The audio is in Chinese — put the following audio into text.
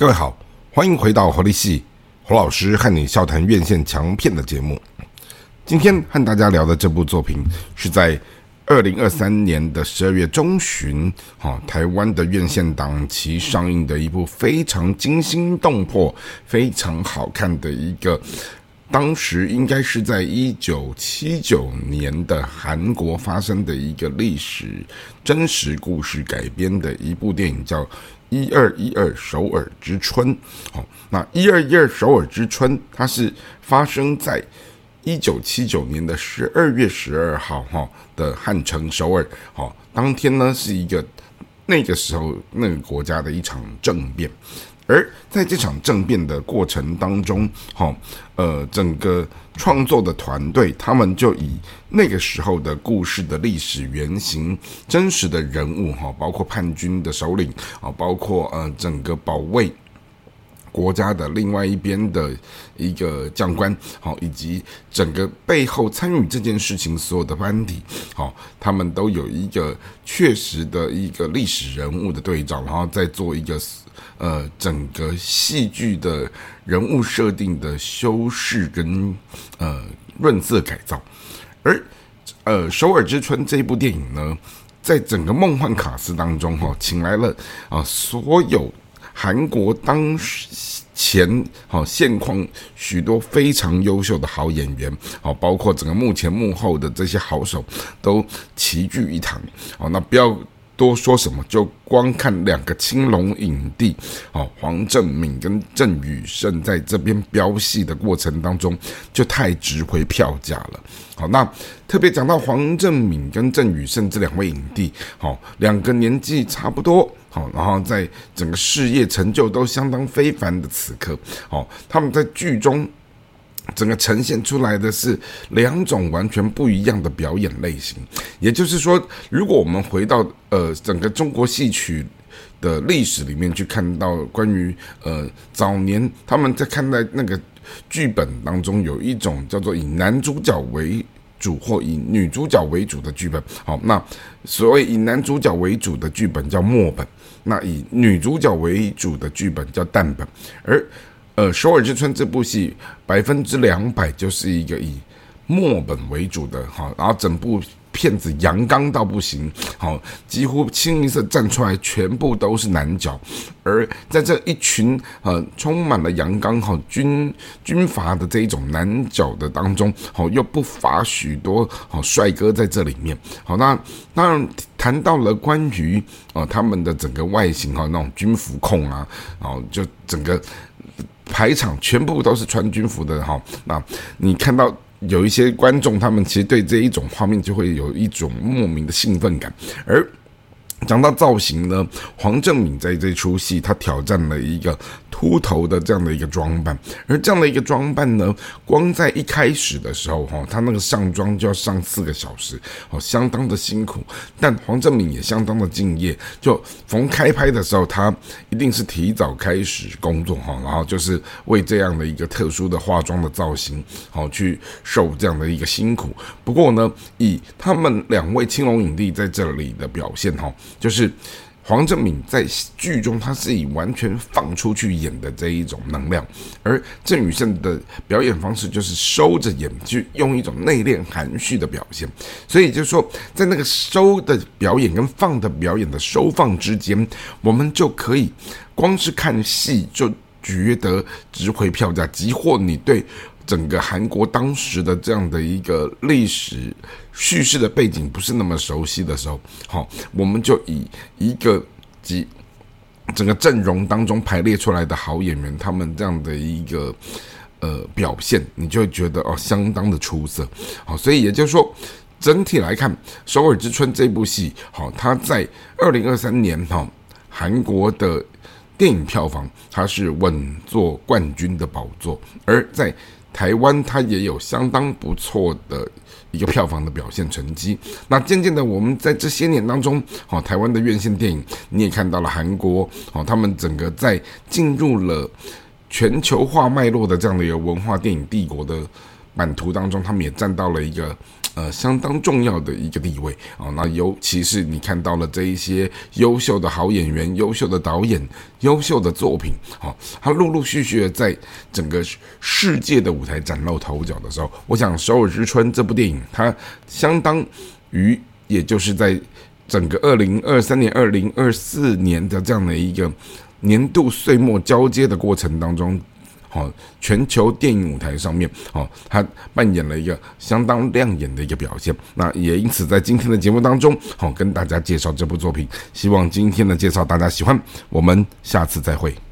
各位好，欢迎回到活力系胡老师和你笑谈院线强片的节目。今天和大家聊的这部作品是在二零二三年的十二月中旬，哈，台湾的院线档期上映的一部非常惊心动魄、非常好看的一个。当时应该是在一九七九年的韩国发生的一个历史真实故事改编的一部电影，叫《一二一二首尔之春》。好，那《一二一二首尔之春》它是发生在一九七九年的十二月十二号，哈的汉城首尔。好，当天呢是一个那个时候那个国家的一场政变。而在这场政变的过程当中，哈，呃，整个创作的团队他们就以那个时候的故事的历史原型、真实的人物，哈，包括叛军的首领啊，包括呃整个保卫国家的另外一边的一个将官，好，以及整个背后参与这件事情所有的班底，好，他们都有一个确实的一个历史人物的对照，然后再做一个。呃，整个戏剧的人物设定的修饰跟呃润色改造，而呃《首尔之春》这一部电影呢，在整个梦幻卡司当中哈，请来了啊所有韩国当前好现况许多非常优秀的好演员，好包括整个幕前幕后的这些好手都齐聚一堂，好那不要。多说什么？就光看两个青龙影帝，哦，黄正敏跟郑宇盛在这边飙戏的过程当中，就太值回票价了。好，那特别讲到黄正敏跟郑宇盛这两位影帝，好，两个年纪差不多，好，然后在整个事业成就都相当非凡的此刻，好，他们在剧中。整个呈现出来的是两种完全不一样的表演类型，也就是说，如果我们回到呃整个中国戏曲的历史里面去看到关于呃早年他们在看待那个剧本当中有一种叫做以男主角为主或以女主角为主的剧本，好，那所谓以男主角为主的剧本叫末本，那以女主角为主的剧本叫旦本，而呃，《首尔之春》这部戏百分之两百就是一个以墨本为主的哈，然后整部骗子阳刚到不行，好，几乎清一色站出来全部都是男角，而在这一群呃充满了阳刚哈军军阀的这一种男角的当中，好又不乏许多好帅哥在这里面，好，那当然谈到了关于啊他们的整个外形哈那种军服控啊，然后就整个。排场全部都是穿军服的哈，那你看到有一些观众，他们其实对这一种画面就会有一种莫名的兴奋感，而。讲到造型呢，黄正敏在这出戏他挑战了一个秃头的这样的一个装扮，而这样的一个装扮呢，光在一开始的时候哈，他那个上妆就要上四个小时，哦，相当的辛苦。但黄正敏也相当的敬业，就逢开拍的时候，他一定是提早开始工作哈，然后就是为这样的一个特殊的化妆的造型，好去受这样的一个辛苦。不过呢，以他们两位青龙影帝在这里的表现哈。就是黄正敏在剧中，他是以完全放出去演的这一种能量，而郑宇盛的表演方式就是收着演，去用一种内敛含蓄的表现。所以就是说，在那个收的表演跟放的表演的收放之间，我们就可以光是看戏就觉得值回票价，即或你对。整个韩国当时的这样的一个历史叙事的背景不是那么熟悉的时候，好，我们就以一个及整个阵容当中排列出来的好演员，他们这样的一个呃表现，你就会觉得哦，相当的出色。好，所以也就是说，整体来看，《首尔之春》这部戏，好，它在二零二三年哈韩国的电影票房，它是稳坐冠军的宝座，而在台湾它也有相当不错的一个票房的表现成绩。那渐渐的，我们在这些年当中，哦，台湾的院线电影你也看到了，韩国哦，他们整个在进入了全球化脉络的这样的一个文化电影帝国的版图当中，他们也占到了一个呃相当重要的一个地位啊。那尤其是你看到了这一些优秀的好演员、优秀的导演、优秀的作品，好，他陆陆续续的在整个世界的舞台崭露头角的时候，我想《首尔之春》这部电影，它相当于也就是在整个二零二三年、二零二四年的这样的一个年度岁末交接的过程当中。好，全球电影舞台上面，哦，他扮演了一个相当亮眼的一个表现。那也因此在今天的节目当中，好跟大家介绍这部作品。希望今天的介绍大家喜欢，我们下次再会。